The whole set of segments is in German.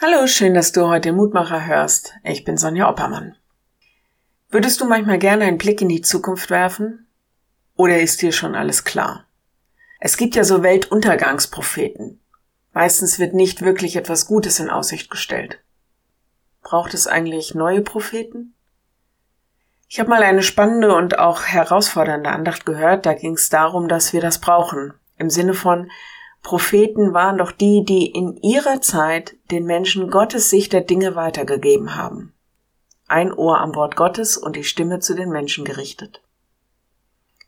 Hallo, schön, dass du heute Mutmacher hörst. Ich bin Sonja Oppermann. Würdest du manchmal gerne einen Blick in die Zukunft werfen? Oder ist dir schon alles klar? Es gibt ja so Weltuntergangspropheten. Meistens wird nicht wirklich etwas Gutes in Aussicht gestellt. Braucht es eigentlich neue Propheten? Ich habe mal eine spannende und auch herausfordernde Andacht gehört, da ging es darum, dass wir das brauchen. Im Sinne von, Propheten waren doch die, die in ihrer Zeit den Menschen Gottes Sicht der Dinge weitergegeben haben. Ein Ohr am Wort Gottes und die Stimme zu den Menschen gerichtet.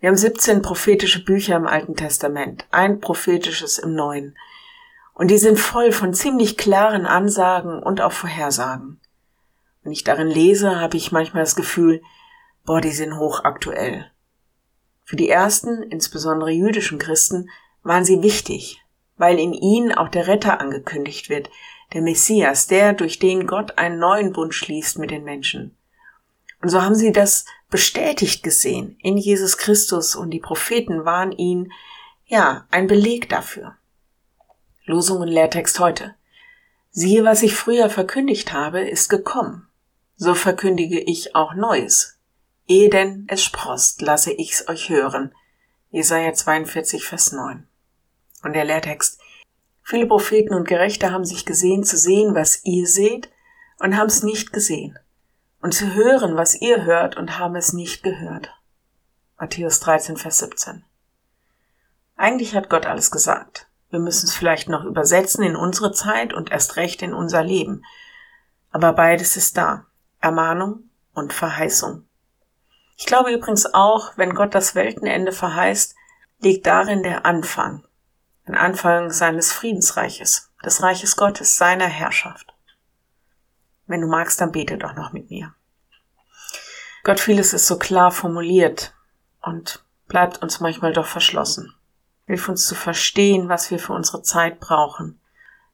Wir haben 17 prophetische Bücher im Alten Testament, ein prophetisches im Neuen. Und die sind voll von ziemlich klaren Ansagen und auch Vorhersagen. Wenn ich darin lese, habe ich manchmal das Gefühl, boah, die sind hochaktuell. Für die ersten, insbesondere jüdischen Christen, waren sie wichtig, weil in ihnen auch der Retter angekündigt wird, der Messias, der, durch den Gott einen neuen Bund schließt mit den Menschen. Und so haben sie das bestätigt gesehen in Jesus Christus und die Propheten waren ihnen, ja, ein Beleg dafür. Losung und Lehrtext heute. Siehe, was ich früher verkündigt habe, ist gekommen. So verkündige ich auch Neues. Ehe denn es sprost, lasse ich's euch hören. Jesaja 42, Vers 9. Und der Lehrtext. Viele Propheten und Gerechte haben sich gesehen zu sehen, was ihr seht, und haben es nicht gesehen. Und zu hören, was ihr hört, und haben es nicht gehört. Matthäus 13, Vers 17. Eigentlich hat Gott alles gesagt. Wir müssen es vielleicht noch übersetzen in unsere Zeit und erst recht in unser Leben. Aber beides ist da. Ermahnung und Verheißung. Ich glaube übrigens auch, wenn Gott das Weltenende verheißt, liegt darin der Anfang, den Anfang seines Friedensreiches, des Reiches Gottes, seiner Herrschaft. Wenn du magst, dann bete doch noch mit mir. Gott, vieles ist so klar formuliert und bleibt uns manchmal doch verschlossen. Hilf uns zu verstehen, was wir für unsere Zeit brauchen.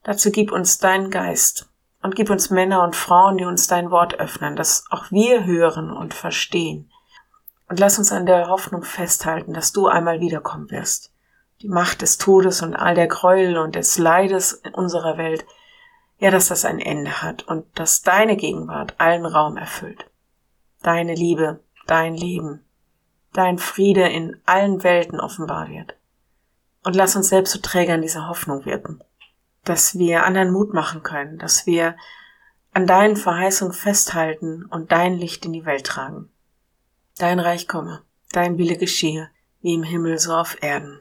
Dazu gib uns deinen Geist und gib uns Männer und Frauen, die uns dein Wort öffnen, dass auch wir hören und verstehen. Und lass uns an der Hoffnung festhalten, dass du einmal wiederkommen wirst die Macht des Todes und all der Gräuel und des Leides in unserer Welt, ja, dass das ein Ende hat und dass deine Gegenwart allen Raum erfüllt. Deine Liebe, dein Leben, dein Friede in allen Welten offenbar wird. Und lass uns selbst zu Trägern dieser Hoffnung wirken, dass wir anderen Mut machen können, dass wir an deinen Verheißungen festhalten und dein Licht in die Welt tragen. Dein Reich komme, dein Wille geschehe, wie im Himmel so auf Erden.